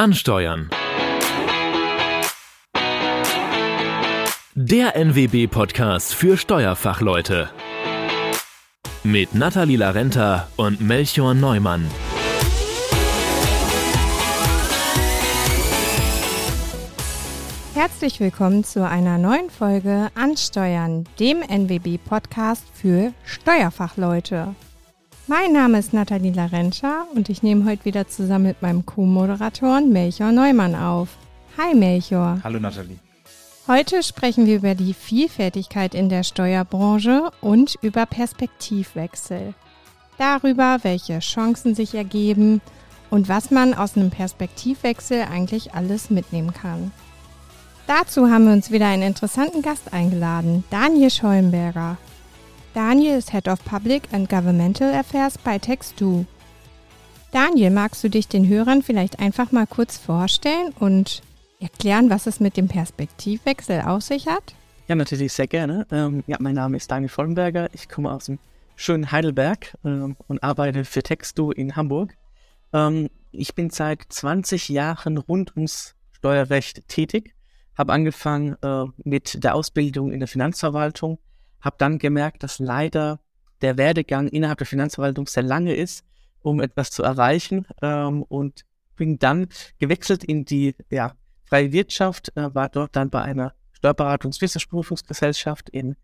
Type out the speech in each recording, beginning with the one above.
Ansteuern. Der NWB-Podcast für Steuerfachleute. Mit Nathalie Larenta und Melchior Neumann. Herzlich willkommen zu einer neuen Folge Ansteuern, dem NWB-Podcast für Steuerfachleute. Mein Name ist Nathalie Larenscha und ich nehme heute wieder zusammen mit meinem Co-Moderatoren Melchior Neumann auf. Hi Melchior. Hallo Nathalie. Heute sprechen wir über die Vielfältigkeit in der Steuerbranche und über Perspektivwechsel. Darüber, welche Chancen sich ergeben und was man aus einem Perspektivwechsel eigentlich alles mitnehmen kann. Dazu haben wir uns wieder einen interessanten Gast eingeladen, Daniel Schollenberger. Daniel ist Head of Public and Governmental Affairs bei Text2. Daniel, magst du dich den Hörern vielleicht einfach mal kurz vorstellen und erklären, was es mit dem Perspektivwechsel auf sich hat? Ja, natürlich sehr gerne. Ähm, ja, mein Name ist Daniel Schollenberger. Ich komme aus dem schönen Heidelberg ähm, und arbeite für Textu in Hamburg. Ähm, ich bin seit 20 Jahren rund ums Steuerrecht tätig, habe angefangen äh, mit der Ausbildung in der Finanzverwaltung, habe dann gemerkt, dass leider der Werdegang innerhalb der Finanzverwaltung sehr lange ist, um etwas zu erreichen ähm, und bin dann gewechselt in die ja, freie Wirtschaft, äh, war dort dann bei einer Steuerberatungs-Wissensprüfungsgesellschaft in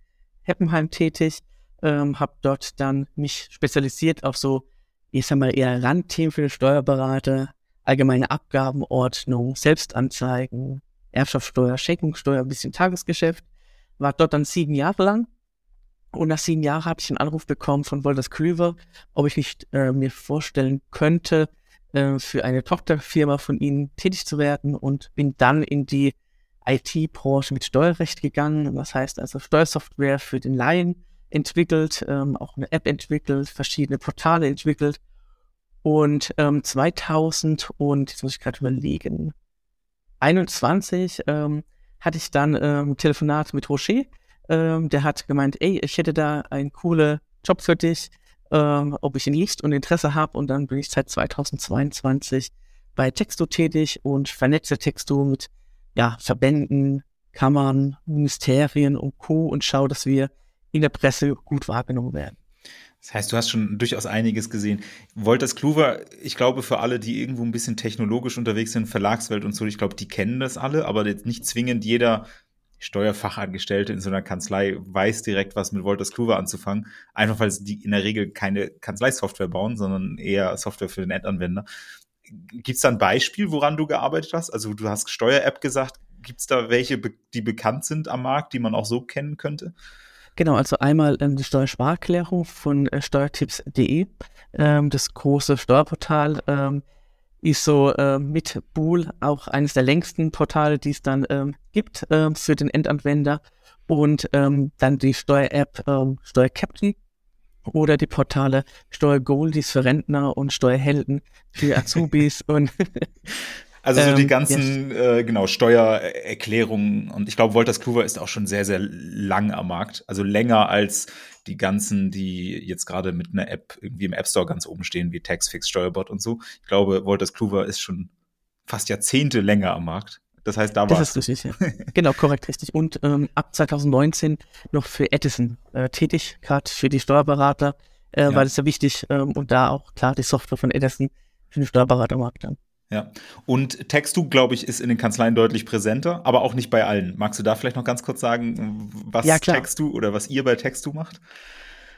Heppenheim tätig, ähm, habe dort dann mich spezialisiert auf so, ich sag mal, eher Randthemen für den Steuerberater, allgemeine Abgabenordnung, Selbstanzeigen, Erbschaftssteuer, Schenkungssteuer, ein bisschen Tagesgeschäft. War dort dann sieben Jahre lang und nach sieben Jahren habe ich einen Anruf bekommen von Wolters Klüver, ob ich nicht äh, mir vorstellen könnte, äh, für eine Tochterfirma von ihnen tätig zu werden und bin dann in die IT-Branche mit Steuerrecht gegangen. Das heißt also Steuersoftware für den Laien entwickelt, ähm, auch eine App entwickelt, verschiedene Portale entwickelt. Und ähm, 2000 und jetzt muss ich gerade überlegen, 21 ähm, hatte ich dann ähm, ein Telefonat mit Rocher ähm, der hat gemeint, ey, ich hätte da einen coolen Job für dich, ähm, ob ich ihn liest und Interesse habe. Und dann bin ich seit 2022 bei Texto tätig und vernetze Texto mit ja, Verbänden, Kammern, Ministerien und Co. und schaue, dass wir in der Presse gut wahrgenommen werden. Das heißt, du hast schon durchaus einiges gesehen. Wolters Kluwer, ich glaube, für alle, die irgendwo ein bisschen technologisch unterwegs sind, Verlagswelt und so, ich glaube, die kennen das alle, aber jetzt nicht zwingend jeder Steuerfachangestellte in so einer Kanzlei weiß direkt, was mit Wolters Kluwer anzufangen. Einfach weil sie in der Regel keine Kanzleisoftware bauen, sondern eher Software für den Endanwender. Gibt es da ein Beispiel, woran du gearbeitet hast? Also du hast Steuer-App gesagt. Gibt es da welche, die bekannt sind am Markt, die man auch so kennen könnte? Genau, also einmal ähm, die Steuersparerklärung von äh, steuertipps.de, ähm, das große Steuerportal, ähm, ist so äh, mit Bool auch eines der längsten Portale, die es dann ähm, gibt äh, für den Endanwender. Und ähm, dann die Steuer-App ähm, Steuercaptain oder die Portale Steuergoldies für Rentner und Steuerhelden für Azubis und Also so die ähm, ganzen, yes. äh, genau, Steuererklärungen und ich glaube, Wolters Kluwer ist auch schon sehr, sehr lang am Markt. Also länger als die ganzen, die jetzt gerade mit einer App irgendwie im App Store ganz oben stehen, wie Taxfix, Steuerbot und so. Ich glaube, Wolters Kluwer ist schon fast Jahrzehnte länger am Markt. Das heißt, da war Das ist richtig, ja. genau, korrekt, richtig. Und ähm, ab 2019 noch für Edison äh, tätig, gerade für die Steuerberater, äh, ja. weil es ja wichtig ähm, und da auch klar die Software von Edison für den Steuerberatermarkt dann. Ja. Und Textu, glaube ich, ist in den Kanzleien deutlich präsenter, aber auch nicht bei allen. Magst du da vielleicht noch ganz kurz sagen, was ja, Textu oder was ihr bei Textu macht?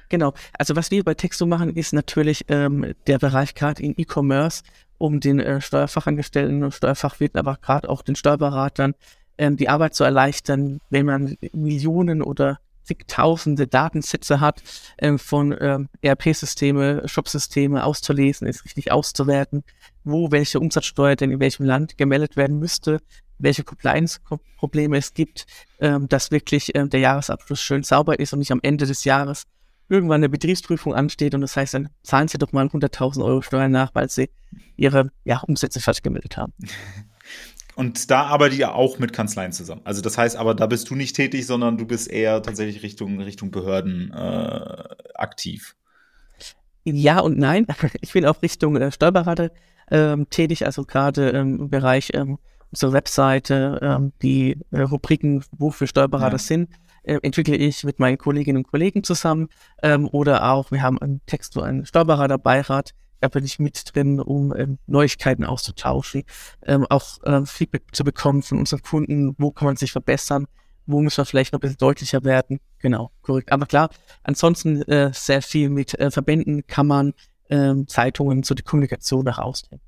Genau. Also was wir bei Textu machen, ist natürlich ähm, der Bereich gerade in E-Commerce, um den äh, Steuerfachangestellten und Steuerfachwirten, aber gerade auch den Steuerberatern ähm, die Arbeit zu erleichtern, wenn man Millionen oder zigtausende Datensätze hat, ähm, von ähm, ERP-Systeme, Shop-Systeme auszulesen, ist richtig auszuwerten, wo welche Umsatzsteuer denn in welchem Land gemeldet werden müsste, welche Compliance-Probleme es gibt, ähm, dass wirklich ähm, der Jahresabschluss schön sauber ist und nicht am Ende des Jahres irgendwann eine Betriebsprüfung ansteht und das heißt, dann zahlen sie doch mal 100.000 Euro Steuern nach, weil sie ihre ja, Umsätze falsch gemeldet haben. Und da arbeitet ihr auch mit Kanzleien zusammen. Also das heißt aber, da bist du nicht tätig, sondern du bist eher tatsächlich Richtung, Richtung Behörden äh, aktiv. Ja und nein. Ich bin auch Richtung äh, Steuerberater ähm, tätig, also gerade ähm, im Bereich ähm, unserer Webseite, ähm, die äh, Rubriken, wofür Steuerberater ja. sind, äh, entwickle ich mit meinen Kolleginnen und Kollegen zusammen. Ähm, oder auch, wir haben einen Text zu einem Steuerberaterbeirat, da bin ich mit drin, um ähm, Neuigkeiten auszutauschen, ähm, auch ähm, Feedback zu bekommen von unseren Kunden, wo kann man sich verbessern, wo muss man vielleicht noch ein bisschen deutlicher werden. Genau, korrekt. Aber klar, ansonsten äh, sehr viel mit äh, Verbänden, Kammern, äh, Zeitungen, so die Kommunikation nach außen.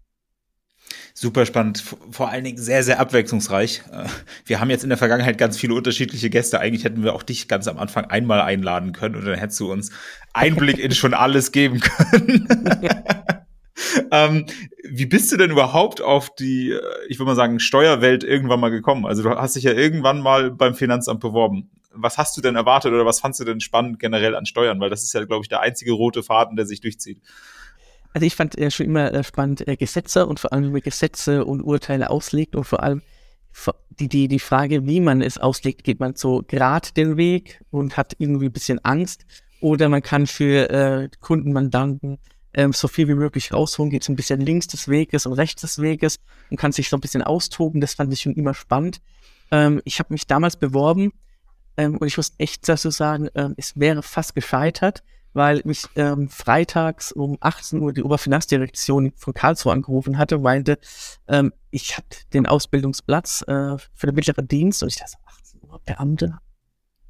Super spannend, vor allen Dingen sehr, sehr abwechslungsreich. Äh, wir haben jetzt in der Vergangenheit ganz viele unterschiedliche Gäste. Eigentlich hätten wir auch dich ganz am Anfang einmal einladen können und dann hättest du uns Einblick in schon alles geben können. ähm, wie bist du denn überhaupt auf die, äh, ich würde mal sagen, Steuerwelt irgendwann mal gekommen? Also du hast dich ja irgendwann mal beim Finanzamt beworben. Was hast du denn erwartet oder was fandst du denn spannend generell an Steuern? Weil das ist ja, glaube ich, der einzige rote Faden, der sich durchzieht. Also ich fand äh, schon immer äh, spannend äh, Gesetze und vor allem wie Gesetze und Urteile auslegt und vor allem die, die, die Frage, wie man es auslegt, geht man so grad den Weg und hat irgendwie ein bisschen Angst oder man kann für äh, Kunden, Mandanten ähm, so viel wie möglich rausholen, geht so ein bisschen links des Weges und rechts des Weges und kann sich so ein bisschen austoben. Das fand ich schon immer spannend. Ähm, ich habe mich damals beworben ähm, und ich muss echt dazu sagen, ähm, es wäre fast gescheitert, weil mich ähm, freitags um 18 Uhr die Oberfinanzdirektion von Karlsruhe angerufen hatte meinte, ähm, ich habe den Ausbildungsplatz äh, für den mittleren Dienst und ich dachte, 18 Uhr, Beamte?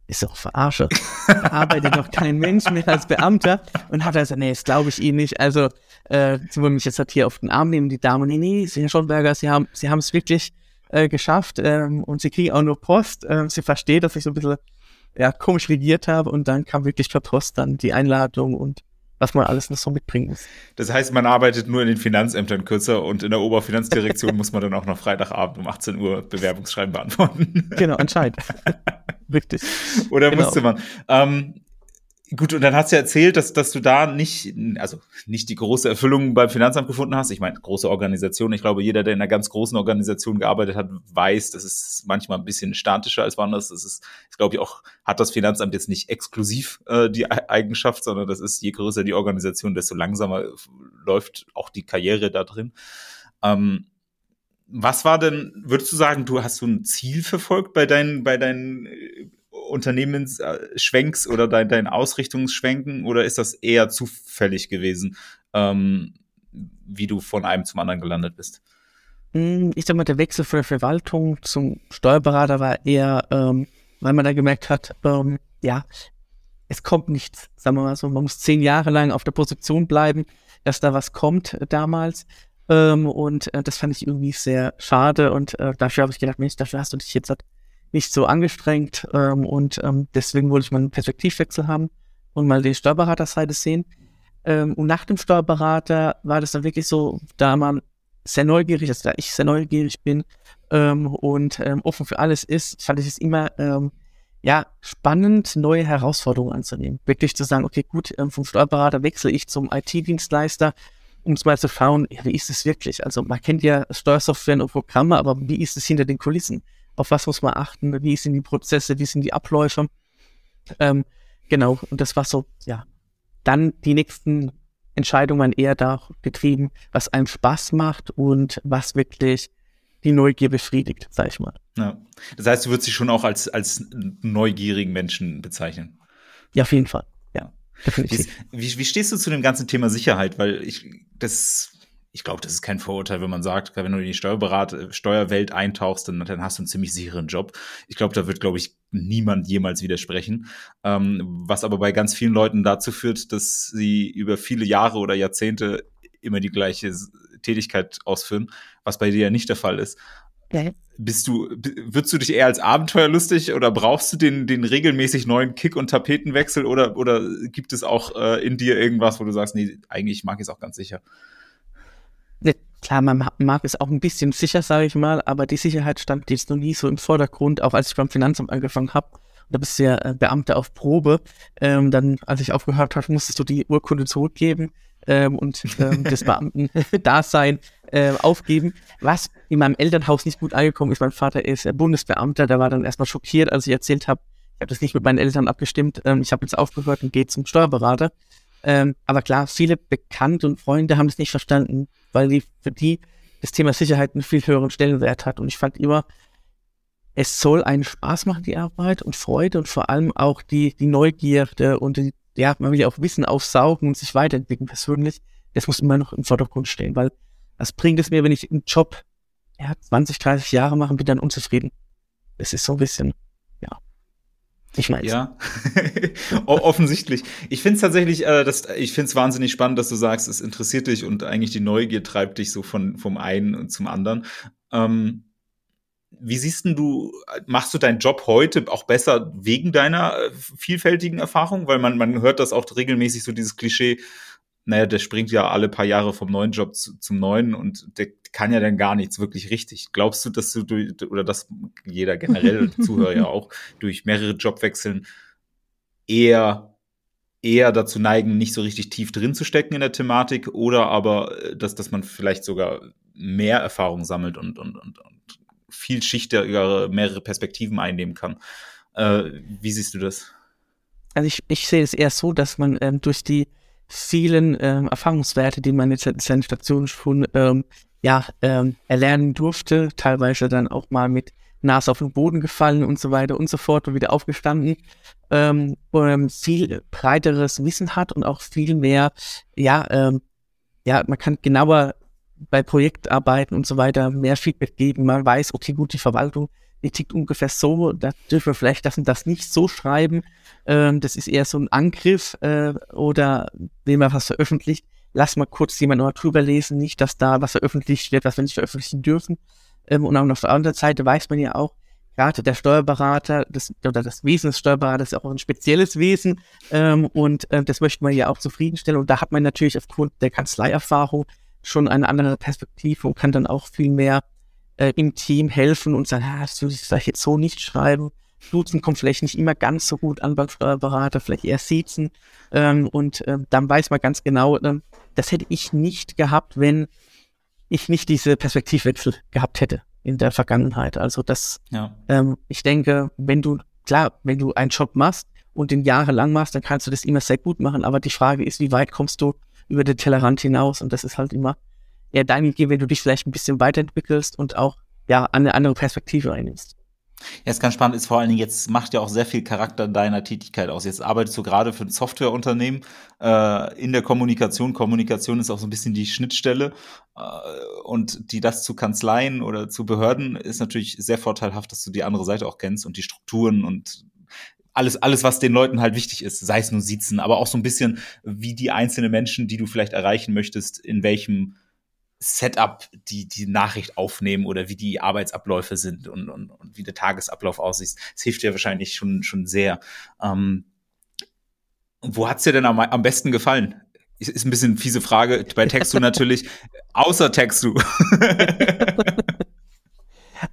Ist doch verarsche. Da arbeitet doch kein Mensch mehr als Beamter. Und hat gesagt, nee, das glaube ich Ihnen nicht. Also, äh, sie wollen mich jetzt halt hier auf den Arm nehmen, die Damen. Nee, nee, Herr Schonberger, Sie haben Sie haben es wirklich äh, geschafft ähm, und Sie kriegen auch nur Post. Ähm, sie versteht, dass ich so ein bisschen ja, komisch regiert habe und dann kam wirklich per Post dann die Einladung und was man alles noch so mitbringen muss. Das heißt, man arbeitet nur in den Finanzämtern kürzer und in der Oberfinanzdirektion muss man dann auch noch Freitagabend um 18 Uhr Bewerbungsschreiben beantworten. Genau, anscheinend. Richtig. Oder genau. musste man. Ähm, Gut, und dann hast du erzählt, dass, dass du da nicht, also nicht die große Erfüllung beim Finanzamt gefunden hast. Ich meine, große Organisation. Ich glaube, jeder, der in einer ganz großen Organisation gearbeitet hat, weiß, das ist manchmal ein bisschen statischer als woanders. Das ist, ich glaube ich, auch, hat das Finanzamt jetzt nicht exklusiv äh, die Eigenschaft, sondern das ist, je größer die Organisation, desto langsamer läuft auch die Karriere da drin. Ähm, was war denn, würdest du sagen, du hast so ein Ziel verfolgt bei deinen, bei deinen Unternehmensschwenks oder dein, dein Ausrichtungsschwenken oder ist das eher zufällig gewesen, ähm, wie du von einem zum anderen gelandet bist? Hm, ich sag mal, der Wechsel von der Verwaltung zum Steuerberater war eher, ähm, weil man da gemerkt hat, ähm, ja, es kommt nichts, sagen wir mal so, man muss zehn Jahre lang auf der Position bleiben, dass da was kommt äh, damals. Ähm, und äh, das fand ich irgendwie sehr schade und äh, dafür habe ich gedacht, Mensch, dafür hast du dich jetzt nicht so angestrengt ähm, und ähm, deswegen wollte ich mal einen Perspektivwechsel haben und mal die Steuerberaterseite sehen. Ähm, und nach dem Steuerberater war das dann wirklich so, da man sehr neugierig, also da ich sehr neugierig bin ähm, und ähm, offen für alles ist, fand ich es immer ähm, ja spannend, neue Herausforderungen anzunehmen. Wirklich zu sagen, okay, gut, ähm, vom Steuerberater wechsle ich zum IT-Dienstleister, um es mal zu schauen, ja, wie ist es wirklich? Also man kennt ja Steuersoftware und Programme, aber wie ist es hinter den Kulissen? Auf was muss man achten, wie sind die Prozesse, wie sind die Abläufe. Ähm, genau, und das war so, ja. Dann die nächsten Entscheidungen waren eher da getrieben, was einem Spaß macht und was wirklich die Neugier befriedigt, sag ich mal. Ja. Das heißt, du würdest dich schon auch als, als neugierigen Menschen bezeichnen. Ja, auf jeden Fall. Ja. Definitiv. Wie, wie stehst du zu dem ganzen Thema Sicherheit? Weil ich, das ich glaube, das ist kein Vorurteil, wenn man sagt, wenn du in die Steuerberat Steuerwelt eintauchst, dann, dann hast du einen ziemlich sicheren Job. Ich glaube, da wird, glaube ich, niemand jemals widersprechen. Ähm, was aber bei ganz vielen Leuten dazu führt, dass sie über viele Jahre oder Jahrzehnte immer die gleiche Tätigkeit ausführen, was bei dir ja nicht der Fall ist. Ja. Bist du, würdest du dich eher als abenteuerlustig oder brauchst du den, den regelmäßig neuen Kick- und Tapetenwechsel oder, oder gibt es auch äh, in dir irgendwas, wo du sagst, nee, eigentlich mag ich es auch ganz sicher? Klar, man mag es auch ein bisschen sicher, sage ich mal, aber die Sicherheit stand jetzt noch nie so im Vordergrund, auch als ich beim Finanzamt angefangen habe. Da bist du ja äh, Beamter auf Probe. Ähm, dann, als ich aufgehört habe, musstest du die Urkunde zurückgeben ähm, und ähm, das Beamten-Dasein äh, aufgeben. Was in meinem Elternhaus nicht gut angekommen ist, mein Vater ist äh, Bundesbeamter, der war dann erstmal schockiert, als ich erzählt habe, ich habe das nicht mit meinen Eltern abgestimmt, ähm, ich habe jetzt aufgehört und gehe zum Steuerberater. Ähm, aber klar, viele Bekannte und Freunde haben es nicht verstanden, weil die, für die das Thema Sicherheit einen viel höheren Stellenwert hat. Und ich fand immer, es soll einen Spaß machen, die Arbeit und Freude und vor allem auch die, die Neugierde und die, ja, man will ja auch Wissen aufsaugen und sich weiterentwickeln persönlich. Das muss immer noch im Vordergrund stehen, weil was bringt es mir, wenn ich einen Job ja, 20, 30 Jahre mache und bin dann unzufrieden? Das ist so ein bisschen. Ich meine. Ja, offensichtlich. Ich finde es tatsächlich, äh, das, ich finde es wahnsinnig spannend, dass du sagst, es interessiert dich und eigentlich die Neugier treibt dich so von vom einen zum anderen. Ähm, wie siehst denn du, machst du deinen Job heute auch besser wegen deiner äh, vielfältigen Erfahrung? Weil man, man hört das auch regelmäßig, so dieses Klischee, naja, der springt ja alle paar Jahre vom neuen Job zu, zum neuen und der kann ja dann gar nichts wirklich richtig. Glaubst du, dass du durch, oder dass jeder generell Zuhörer ja auch durch mehrere Jobwechseln eher eher dazu neigen, nicht so richtig tief drin zu stecken in der Thematik oder aber, äh, dass, dass man vielleicht sogar mehr Erfahrung sammelt und, und, und, und vielschichtigere, mehrere Perspektiven einnehmen kann. Äh, wie siehst du das? Also ich, ich sehe es eher so, dass man ähm, durch die vielen ähm, Erfahrungswerte, die man jetzt in seinen Stationen schon ähm, ja, ähm, erlernen durfte, teilweise dann auch mal mit Nase auf den Boden gefallen und so weiter und so fort und wieder aufgestanden, ähm, ähm, viel breiteres Wissen hat und auch viel mehr, ja, ähm, ja, man kann genauer bei Projektarbeiten und so weiter mehr Feedback geben. Man weiß, okay, gut, die Verwaltung, die tickt ungefähr so, da dürfen wir vielleicht das und das nicht so schreiben. Ähm, das ist eher so ein Angriff äh, oder wenn man was veröffentlicht, lass mal kurz jemand noch drüber lesen, nicht, dass da was veröffentlicht wird, was wir nicht veröffentlichen dürfen. Ähm, und auf der anderen Seite weiß man ja auch, gerade der Steuerberater, das, oder das Wesen des Steuerberaters ist auch ein spezielles Wesen ähm, und äh, das möchte man ja auch zufriedenstellen. Und da hat man natürlich aufgrund der Kanzleierfahrung schon eine andere Perspektive und kann dann auch viel mehr äh, im Team helfen und sagen, ah, das würde ich vielleicht jetzt so nicht schreiben. Duzen kommt vielleicht nicht immer ganz so gut an beim Steuerberater, vielleicht eher Siezen. Ähm, und äh, dann weiß man ganz genau, äh, das hätte ich nicht gehabt, wenn ich nicht diese Perspektivwechsel gehabt hätte in der Vergangenheit. Also das, ja. ähm, ich denke, wenn du, klar, wenn du einen Job machst und den jahrelang machst, dann kannst du das immer sehr gut machen. Aber die Frage ist, wie weit kommst du über den Tellerrand hinaus. Und das ist halt immer eher deine Idee, wenn du dich vielleicht ein bisschen weiterentwickelst und auch ja eine andere Perspektive einnimmst. Ja, ist ganz spannend, ist vor allen Dingen jetzt macht ja auch sehr viel Charakter deiner Tätigkeit aus. Jetzt arbeitest du gerade für ein Softwareunternehmen äh, in der Kommunikation. Kommunikation ist auch so ein bisschen die Schnittstelle äh, und die das zu Kanzleien oder zu Behörden ist natürlich sehr vorteilhaft, dass du die andere Seite auch kennst und die Strukturen und alles, alles, was den Leuten halt wichtig ist, sei es nur Sitzen, aber auch so ein bisschen, wie die einzelnen Menschen, die du vielleicht erreichen möchtest, in welchem Setup die, die Nachricht aufnehmen oder wie die Arbeitsabläufe sind und, und, und wie der Tagesablauf aussieht. Das hilft dir wahrscheinlich schon, schon sehr. Ähm, wo hat's dir denn am, am besten gefallen? Ist, ist ein bisschen fiese Frage. Bei Textu natürlich, außer Textu.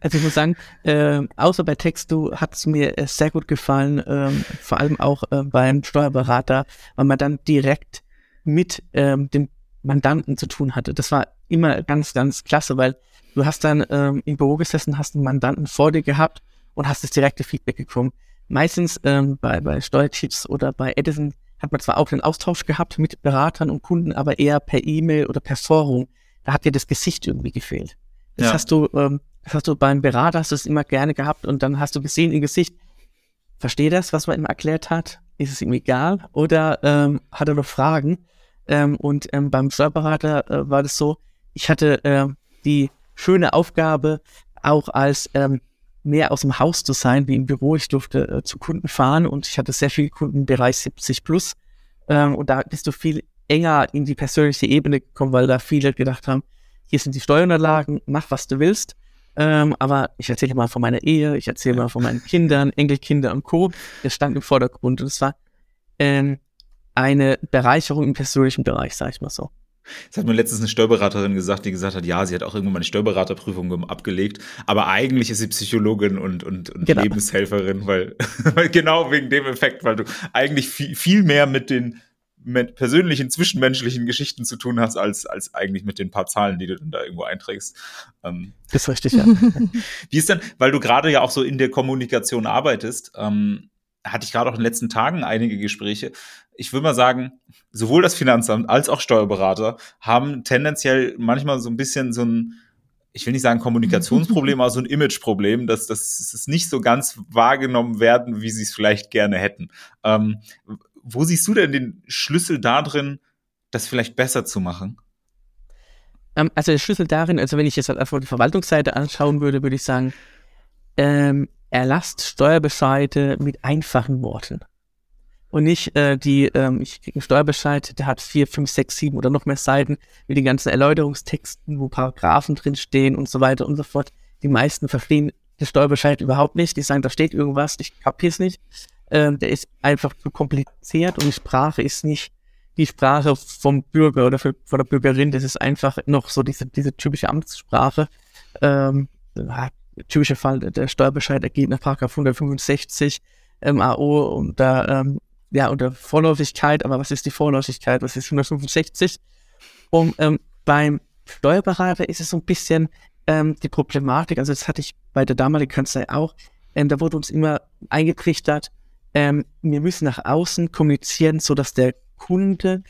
Also ich muss sagen, äh, außer bei Textu hat es mir äh, sehr gut gefallen, äh, vor allem auch äh, beim Steuerberater, weil man dann direkt mit ähm, dem Mandanten zu tun hatte. Das war immer ganz, ganz klasse, weil du hast dann ähm, im Büro gesessen, hast einen Mandanten vor dir gehabt und hast das direkte Feedback bekommen. Meistens ähm, bei, bei Steuerchips oder bei Edison hat man zwar auch den Austausch gehabt mit Beratern und Kunden, aber eher per E-Mail oder per Forum. Da hat dir das Gesicht irgendwie gefehlt. Das ja. hast du ähm, das hast du beim Berater, hast du es immer gerne gehabt und dann hast du gesehen im Gesicht, versteht das, was man ihm erklärt hat? Ist es ihm egal? Oder ähm, hat er noch Fragen? Ähm, und ähm, beim Steuerberater äh, war das so, ich hatte äh, die schöne Aufgabe, auch als ähm, mehr aus dem Haus zu sein, wie im Büro. Ich durfte äh, zu Kunden fahren und ich hatte sehr viele Kunden im Bereich 70 plus. Ähm, und da bist du viel enger in die persönliche Ebene gekommen, weil da viele gedacht haben, hier sind die Steuerunterlagen, mach was du willst. Ähm, aber ich erzähle mal von meiner Ehe, ich erzähle mal von meinen Kindern, Enkelkinder und Co. Das stand im Vordergrund und es war ähm, eine Bereicherung im persönlichen Bereich, sag ich mal so. Das hat mir letztens eine Steuerberaterin gesagt, die gesagt hat, ja, sie hat auch irgendwann mal eine Steuerberaterprüfung abgelegt, aber eigentlich ist sie Psychologin und, und, und genau. Lebenshelferin, weil, weil genau wegen dem Effekt, weil du eigentlich viel, viel mehr mit den mit persönlichen, zwischenmenschlichen Geschichten zu tun hast, als, als eigentlich mit den paar Zahlen, die du dann da irgendwo einträgst. Ähm, das ist richtig, ja. Wie ist denn, weil du gerade ja auch so in der Kommunikation arbeitest, ähm, hatte ich gerade auch in den letzten Tagen einige Gespräche. Ich würde mal sagen, sowohl das Finanzamt als auch Steuerberater haben tendenziell manchmal so ein bisschen so ein, ich will nicht sagen Kommunikationsproblem, aber so ein Imageproblem, dass, dass es nicht so ganz wahrgenommen werden, wie sie es vielleicht gerne hätten. Ähm, wo siehst du denn den Schlüssel da drin, das vielleicht besser zu machen? Ähm, also der Schlüssel darin, also wenn ich jetzt halt einfach die Verwaltungsseite anschauen würde, würde ich sagen, ähm, erlasst Steuerbescheide mit einfachen Worten. Und nicht äh, die, ähm, ich kriege einen Steuerbescheid, der hat vier, fünf, sechs, sieben oder noch mehr Seiten mit den ganzen Erläuterungstexten, wo Paragraphen drinstehen und so weiter und so fort. Die meisten verstehen den Steuerbescheid überhaupt nicht. Die sagen, da steht irgendwas, ich kapier's nicht. Ähm, der ist einfach zu kompliziert und die Sprache ist nicht die Sprache vom Bürger oder von der Bürgerin. Das ist einfach noch so diese, diese typische Amtssprache. Ähm, typischer Fall, der Steuerbescheid ergeht nach Paragraph 165 ähm, AO und da, ähm, ja, unter Vorläufigkeit, aber was ist die Vorläufigkeit? Was ist 165? Und ähm, beim Steuerberater ist es so ein bisschen ähm, die Problematik, also das hatte ich bei der damaligen Kanzlei auch, ähm, da wurde uns immer eingetrichtert, ähm, wir müssen nach außen kommunizieren, so dass der Kunde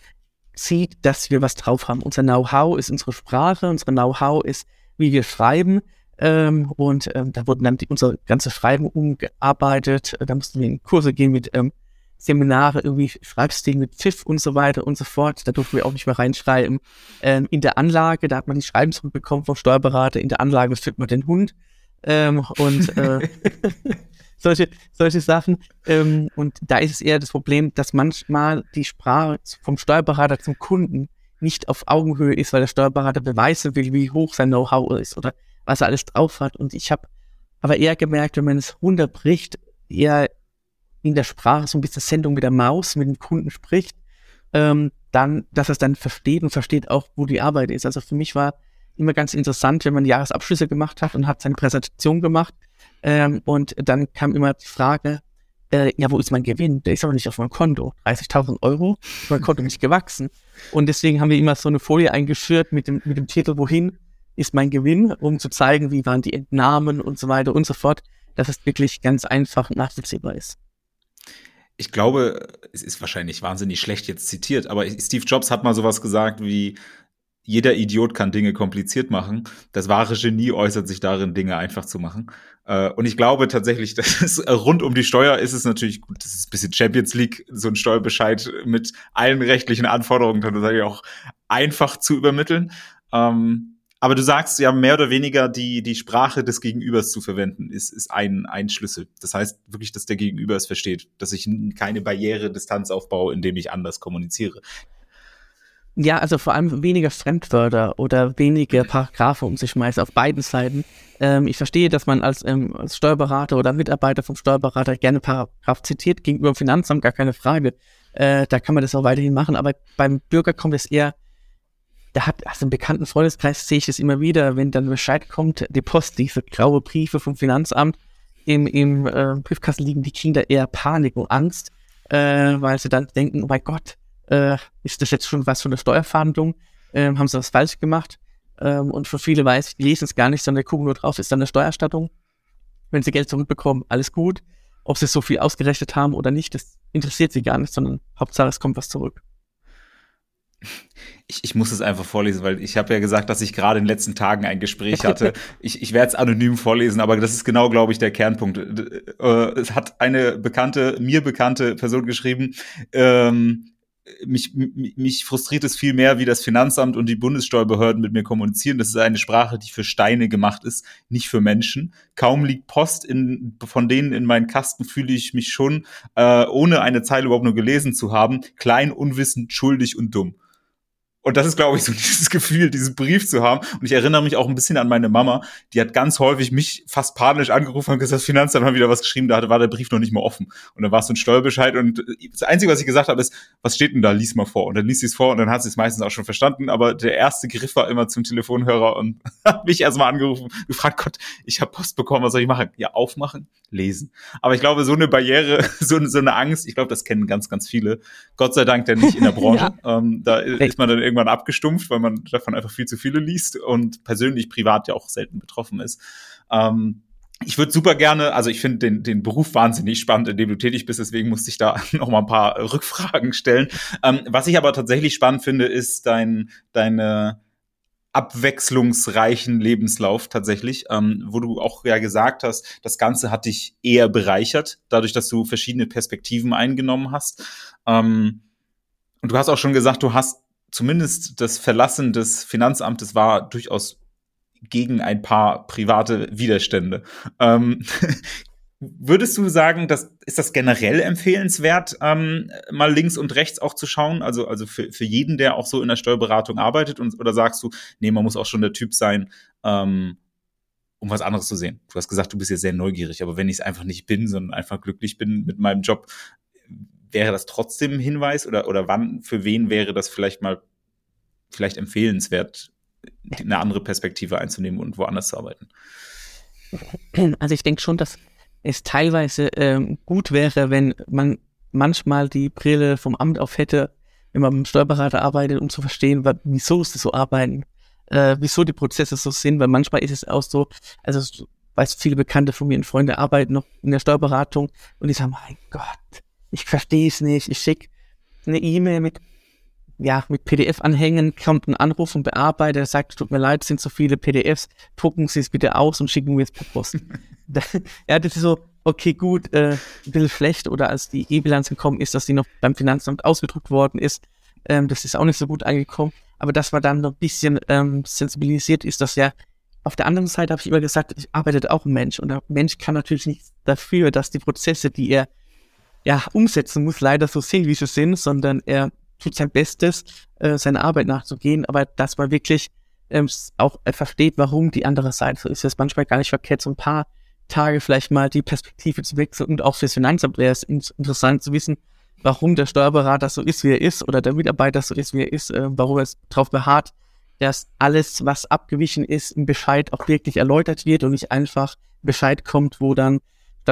sieht, dass wir was drauf haben. Unser Know-how ist unsere Sprache, unser Know-how ist, wie wir schreiben. Ähm, und ähm, da wurden dann die, unser ganzes Schreiben umgearbeitet. Da mussten wir in Kurse gehen mit ähm, Seminare, irgendwie Schreibstil mit Pfiff und so weiter und so fort. Da durften wir auch nicht mehr reinschreiben. Ähm, in der Anlage, da hat man die Schreiben zurückbekommen vom Steuerberater. In der Anlage führt man den Hund. Ähm, und äh, solche, solche Sachen. Ähm, und da ist es eher das Problem, dass manchmal die Sprache vom Steuerberater zum Kunden nicht auf Augenhöhe ist, weil der Steuerberater beweisen will, wie hoch sein Know-how ist oder was er alles drauf hat. Und ich habe aber eher gemerkt, wenn man es runterbricht, eher in der Sprache so ein bisschen Sendung mit der Maus, mit dem Kunden spricht, ähm, dann, dass er es dann versteht und versteht auch, wo die Arbeit ist. Also für mich war immer ganz interessant, wenn man Jahresabschlüsse gemacht hat und hat seine Präsentation gemacht. Ähm, und dann kam immer die Frage, äh, ja, wo ist mein Gewinn? Der ist aber nicht auf meinem Konto. 30.000 Euro, mein Konto nicht gewachsen. Und deswegen haben wir immer so eine Folie eingeführt mit dem, mit dem Titel, wohin ist mein Gewinn, um zu zeigen, wie waren die Entnahmen und so weiter und so fort, dass es wirklich ganz einfach nachvollziehbar ist. Ich glaube, es ist wahrscheinlich wahnsinnig schlecht jetzt zitiert, aber Steve Jobs hat mal sowas gesagt wie, jeder Idiot kann Dinge kompliziert machen. Das wahre Genie äußert sich darin, Dinge einfach zu machen. Äh, und ich glaube tatsächlich, dass es, äh, rund um die Steuer ist es natürlich gut, das ist ein bisschen Champions League, so ein Steuerbescheid mit allen rechtlichen Anforderungen tatsächlich auch einfach zu übermitteln. Ähm, aber du sagst ja mehr oder weniger die, die Sprache des Gegenübers zu verwenden, ist, ist ein, ein Schlüssel. Das heißt wirklich, dass der Gegenüber es versteht, dass ich keine Barriere, Distanz aufbaue, indem ich anders kommuniziere. Ja, also vor allem weniger Fremdwörter oder weniger Paragraphe um sich schmeißen auf beiden Seiten. Ähm, ich verstehe, dass man als, ähm, als Steuerberater oder Mitarbeiter vom Steuerberater gerne Paragraph zitiert gegenüber dem Finanzamt, gar keine Frage. Äh, da kann man das auch weiterhin machen, aber beim Bürger kommt es eher, da hat, also im bekannten Freundeskreis sehe ich das immer wieder, wenn dann Bescheid kommt, die Post, diese graue Briefe vom Finanzamt im, im äh, Briefkasten liegen, die da eher Panik und Angst, äh, weil sie dann denken, oh mein Gott, äh, ist das jetzt schon was von der Steuerverhandlung? Ähm, haben sie was falsch gemacht? Ähm, und für viele weiß ich, die lesen es gar nicht, sondern gucken nur drauf, ist dann eine Steuerstattung. Wenn sie Geld zurückbekommen, alles gut. Ob sie so viel ausgerechnet haben oder nicht, das interessiert sie gar nicht, sondern Hauptsache es kommt was zurück. Ich, ich muss es einfach vorlesen, weil ich habe ja gesagt, dass ich gerade in den letzten Tagen ein Gespräch hatte. ich ich werde es anonym vorlesen, aber das ist genau, glaube ich, der Kernpunkt. Äh, es hat eine bekannte, mir bekannte Person geschrieben, ähm, mich, mich frustriert es viel mehr, wie das Finanzamt und die Bundessteuerbehörden mit mir kommunizieren. Das ist eine Sprache, die für Steine gemacht ist, nicht für Menschen. Kaum liegt Post in, von denen in meinen Kasten, fühle ich mich schon, äh, ohne eine Zeile überhaupt nur gelesen zu haben, klein, unwissend, schuldig und dumm. Und das ist, glaube ich, so dieses Gefühl, diesen Brief zu haben. Und ich erinnere mich auch ein bisschen an meine Mama, die hat ganz häufig mich fast panisch angerufen und gesagt, das Finanzamt hat wieder was geschrieben, da war der Brief noch nicht mal offen. Und dann war es so ein Steuerbescheid und das Einzige, was ich gesagt habe, ist, was steht denn da, lies mal vor. Und dann liest sie es vor und dann hat sie es meistens auch schon verstanden. Aber der erste Griff war immer zum Telefonhörer und hat mich erstmal angerufen, gefragt, Gott, ich habe Post bekommen, was soll ich machen? Ja, aufmachen, lesen. Aber ich glaube, so eine Barriere, so, so eine Angst, ich glaube, das kennen ganz, ganz viele. Gott sei Dank denn nicht in der Branche. ja. ähm, da ist man dann irgendwie irgendwann abgestumpft, weil man davon einfach viel zu viele liest und persönlich privat ja auch selten betroffen ist. Ähm, ich würde super gerne, also ich finde den, den Beruf wahnsinnig spannend, in dem du tätig bist, deswegen musste ich da noch mal ein paar Rückfragen stellen. Ähm, was ich aber tatsächlich spannend finde, ist dein, deine abwechslungsreichen Lebenslauf tatsächlich, ähm, wo du auch ja gesagt hast, das Ganze hat dich eher bereichert, dadurch, dass du verschiedene Perspektiven eingenommen hast. Ähm, und du hast auch schon gesagt, du hast zumindest das Verlassen des Finanzamtes war durchaus gegen ein paar private Widerstände. Ähm, Würdest du sagen, dass, ist das generell empfehlenswert, ähm, mal links und rechts auch zu schauen? Also, also für, für jeden, der auch so in der Steuerberatung arbeitet? Und, oder sagst du, nee, man muss auch schon der Typ sein, ähm, um was anderes zu sehen? Du hast gesagt, du bist jetzt sehr neugierig, aber wenn ich es einfach nicht bin, sondern einfach glücklich bin mit meinem Job, wäre das trotzdem ein Hinweis? Oder, oder wann, für wen wäre das vielleicht mal vielleicht empfehlenswert, eine andere Perspektive einzunehmen und woanders zu arbeiten? Also ich denke schon, dass es teilweise ähm, gut wäre, wenn man manchmal die Brille vom Amt auf hätte, wenn man mit dem Steuerberater arbeitet, um zu verstehen, wieso es so arbeiten, äh, wieso die Prozesse so sind, weil manchmal ist es auch so, also weiß viele Bekannte von mir und Freunde arbeiten noch in der Steuerberatung und die sagen, mein Gott, ich verstehe es nicht, ich schicke eine E-Mail mit ja, mit PDF-Anhängen kommt ein Anruf und Bearbeiter, der sagt, tut mir leid, es sind so viele PDFs, drucken Sie es bitte aus und schicken mir es per Post. ja, das ist so, okay, gut, äh, ein bisschen schlecht. Oder als die E-Bilanz gekommen ist, dass die noch beim Finanzamt ausgedruckt worden ist, ähm, das ist auch nicht so gut angekommen. Aber dass man dann noch ein bisschen ähm, sensibilisiert ist, dass ja auf der anderen Seite habe ich immer gesagt, ich arbeite auch ein Mensch und der Mensch kann natürlich nicht dafür, dass die Prozesse, die er ja umsetzen muss, leider so sind, wie sie sind, sondern er tut sein Bestes, äh, seine Arbeit nachzugehen, aber dass man wirklich ähm, auch äh, versteht, warum die andere Seite so ist. Es manchmal gar nicht verkehrt, so ein paar Tage vielleicht mal die Perspektive zu wechseln und auch fürs Finanzamt wäre es interessant zu wissen, warum der Steuerberater so ist, wie er ist oder der Mitarbeiter so ist, wie er ist, äh, warum er darauf beharrt, dass alles, was abgewichen ist, im Bescheid auch wirklich erläutert wird und nicht einfach Bescheid kommt, wo dann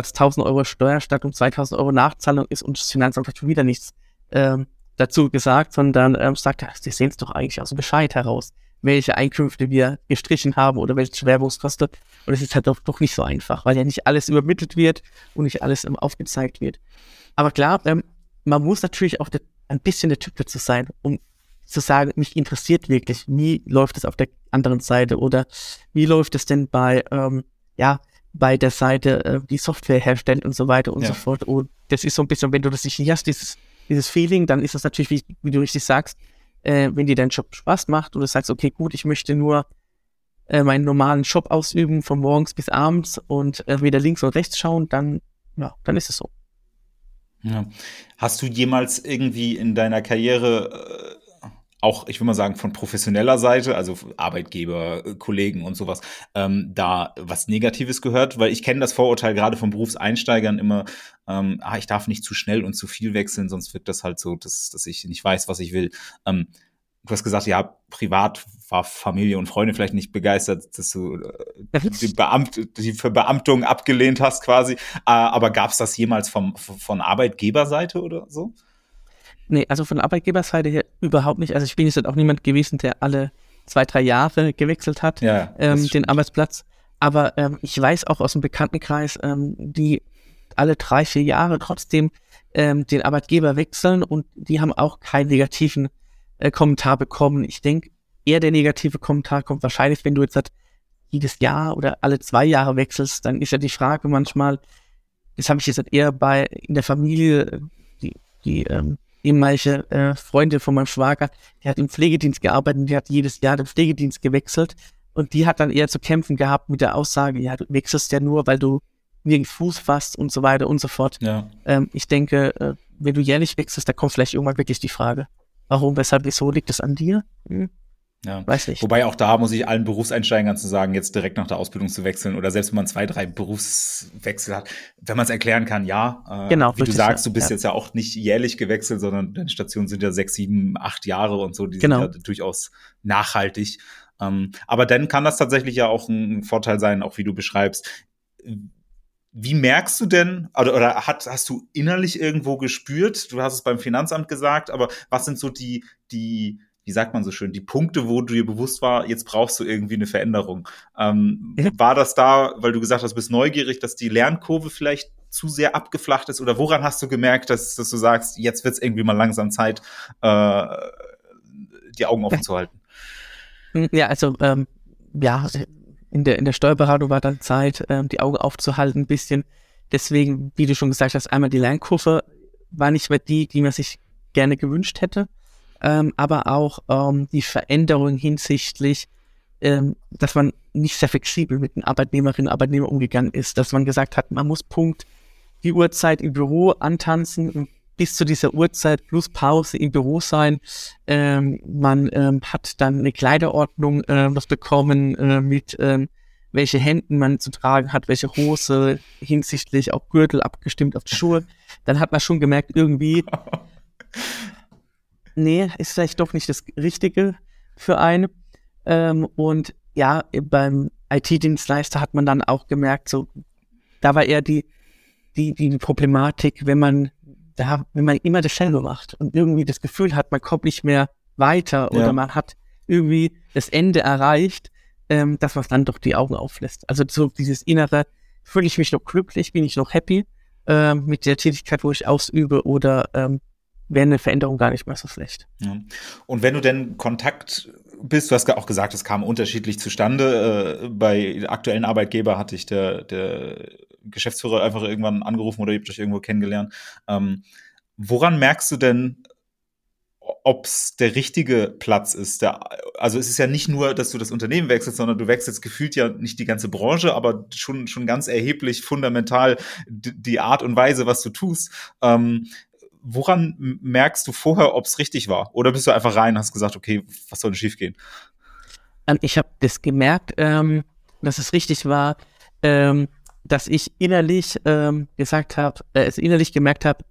statt 1000 Euro Steuerstattung 2000 Euro Nachzahlung ist und das Finanzamt vielleicht schon wieder nichts ähm, dazu gesagt, sondern ähm, sagt, ja, Sie sehen es doch eigentlich aus dem Bescheid heraus, welche Einkünfte wir gestrichen haben oder welche Schwerungskosten. Und es ist halt doch, doch nicht so einfach, weil ja nicht alles übermittelt wird und nicht alles ähm, aufgezeigt wird. Aber klar, ähm, man muss natürlich auch de, ein bisschen der Typ dazu sein, um zu sagen, mich interessiert wirklich, wie läuft es auf der anderen Seite oder wie läuft es denn bei, ähm, ja, bei der Seite, äh, die Software herstellt und so weiter und ja. so fort. Und das ist so ein bisschen, wenn du das nicht hast, dieses dieses Feeling, dann ist das natürlich, wie, wie du richtig sagst, äh, wenn dir dein Job Spaß macht und du sagst, okay, gut, ich möchte nur äh, meinen normalen Job ausüben, von morgens bis abends und äh, weder links oder rechts schauen, dann, ja, dann ist es so. Ja. Hast du jemals irgendwie in deiner Karriere äh, auch, ich will mal sagen, von professioneller Seite, also Arbeitgeber, äh, Kollegen und sowas, ähm, da was Negatives gehört? Weil ich kenne das Vorurteil gerade von Berufseinsteigern immer, ähm, ah, ich darf nicht zu schnell und zu viel wechseln, sonst wird das halt so, dass, dass ich nicht weiß, was ich will. Ähm, du hast gesagt, ja, privat war Familie und Freunde vielleicht nicht begeistert, dass du äh, die, Beamt, die Verbeamtung abgelehnt hast quasi. Äh, aber gab es das jemals vom, von Arbeitgeberseite oder so? Nee, also von Arbeitgeberseite her überhaupt nicht. Also ich bin jetzt auch niemand gewesen, der alle zwei, drei Jahre gewechselt hat, ja, ähm, den Arbeitsplatz. Aber ähm, ich weiß auch aus dem Bekanntenkreis, ähm, die alle drei, vier Jahre trotzdem ähm, den Arbeitgeber wechseln und die haben auch keinen negativen äh, Kommentar bekommen. Ich denke, eher der negative Kommentar kommt wahrscheinlich, wenn du jetzt halt jedes Jahr oder alle zwei Jahre wechselst, dann ist ja die Frage manchmal, das habe ich jetzt halt eher bei in der Familie, die, die ähm, ehemalige äh, Freundin von meinem Schwager, die hat im Pflegedienst gearbeitet und die hat jedes Jahr den Pflegedienst gewechselt. Und die hat dann eher zu kämpfen gehabt mit der Aussage, ja, du wechselst ja nur, weil du nirgends Fuß fasst und so weiter und so fort. Ja. Ähm, ich denke, äh, wenn du jährlich wechselst, da kommt vielleicht irgendwann wirklich die Frage, warum, weshalb, wieso liegt es an dir? Hm? Ja. Weiß nicht. Wobei auch da muss ich allen Berufseinsteigern zu sagen, jetzt direkt nach der Ausbildung zu wechseln oder selbst wenn man zwei, drei Berufswechsel hat, wenn man es erklären kann, ja. Äh, genau. Wie du sagst, du bist ja. jetzt ja auch nicht jährlich gewechselt, sondern deine Stationen sind ja sechs, sieben, acht Jahre und so, die genau. sind ja durchaus nachhaltig. Ähm, aber dann kann das tatsächlich ja auch ein Vorteil sein, auch wie du beschreibst. Wie merkst du denn, oder, oder hat, hast du innerlich irgendwo gespürt, du hast es beim Finanzamt gesagt, aber was sind so die, die wie sagt man so schön, die Punkte, wo du dir bewusst war, jetzt brauchst du irgendwie eine Veränderung. Ähm. War das da, weil du gesagt hast, du bist neugierig, dass die Lernkurve vielleicht zu sehr abgeflacht ist? Oder woran hast du gemerkt, dass, dass du sagst, jetzt wird es irgendwie mal langsam Zeit, äh, die Augen offen zu halten? Ja, also ähm, ja, in der, in der Steuerberatung war dann Zeit, ähm, die Augen aufzuhalten ein bisschen. Deswegen, wie du schon gesagt hast, einmal die Lernkurve war nicht mehr die, die man sich gerne gewünscht hätte ähm, aber auch ähm, die Veränderung hinsichtlich, ähm, dass man nicht sehr flexibel mit den Arbeitnehmerinnen und Arbeitnehmern umgegangen ist, dass man gesagt hat, man muss Punkt die Uhrzeit im Büro antanzen und bis zu dieser Uhrzeit plus Pause im Büro sein. Ähm, man ähm, hat dann eine Kleiderordnung äh, bekommen äh, mit ähm, welche Händen man zu tragen hat, welche Hose, hinsichtlich auch Gürtel abgestimmt auf die Schuhe. Dann hat man schon gemerkt, irgendwie nee, ist vielleicht doch nicht das Richtige für einen. Ähm, und ja, beim IT-Dienstleister hat man dann auch gemerkt, so, da war eher die, die, die Problematik, wenn man da, wenn man immer dasselbe macht und irgendwie das Gefühl hat, man kommt nicht mehr weiter oder ja. man hat irgendwie das Ende erreicht, ähm, dass man dann doch die Augen auflässt. Also so dieses innere, fühle ich mich noch glücklich, bin ich noch happy ähm, mit der Tätigkeit, wo ich ausübe oder ähm, wäre eine Veränderung gar nicht mehr so schlecht. Ja. Und wenn du denn Kontakt bist, du hast auch gesagt, es kam unterschiedlich zustande. Äh, bei aktuellen Arbeitgeber hatte ich der, der Geschäftsführer einfach irgendwann angerufen oder ihr habt euch irgendwo kennengelernt. Ähm, woran merkst du denn, ob es der richtige Platz ist. Der, also es ist ja nicht nur, dass du das Unternehmen wechselst, sondern du wechselst gefühlt ja nicht die ganze Branche, aber schon, schon ganz erheblich fundamental die Art und Weise, was du tust. Ähm, woran merkst du vorher, ob es richtig war? Oder bist du einfach rein und hast gesagt, okay, was soll denn schiefgehen? Ähm, ich habe das gemerkt, ähm, dass es richtig war, ähm, dass ich innerlich ähm, gesagt habe, äh, also innerlich gemerkt habe,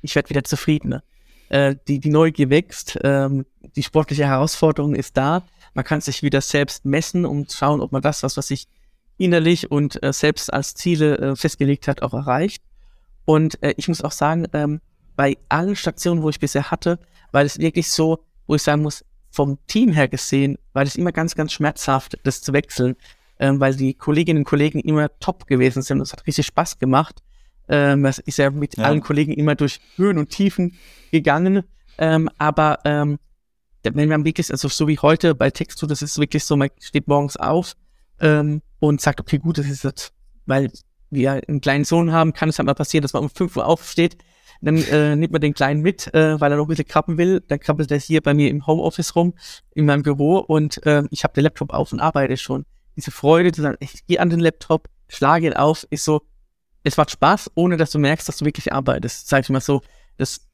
ich werde wieder zufriedener. Äh, die, die Neugier wächst, ähm, die sportliche Herausforderung ist da. Man kann sich wieder selbst messen und schauen, ob man das, was, was sich innerlich und äh, selbst als Ziele äh, festgelegt hat, auch erreicht. Und äh, ich muss auch sagen, ähm, bei allen Stationen, wo ich bisher hatte, weil es wirklich so, wo ich sagen muss, vom Team her gesehen, war es immer ganz, ganz schmerzhaft, das zu wechseln, ähm, weil die Kolleginnen und Kollegen immer top gewesen sind es hat richtig Spaß gemacht. Ähm, es ist ja mit ja. allen Kollegen immer durch Höhen und Tiefen gegangen, ähm, aber ähm, wenn man wirklich, also so wie heute bei Textu, das ist wirklich so, man steht morgens auf ähm, und sagt, okay, gut, das ist jetzt, weil wir einen kleinen Sohn haben, kann es halt mal passieren, dass man um 5 Uhr aufsteht, dann äh, nimmt man den Kleinen mit, äh, weil er noch ein bisschen krabbeln will. Dann krabbelt er hier bei mir im Homeoffice rum, in meinem Büro und äh, ich habe den Laptop auf und arbeite schon. Diese Freude zu sagen, ich gehe an den Laptop, schlage ihn auf, ist so, es macht Spaß, ohne dass du merkst, dass du wirklich arbeitest. Sag ich mal so, das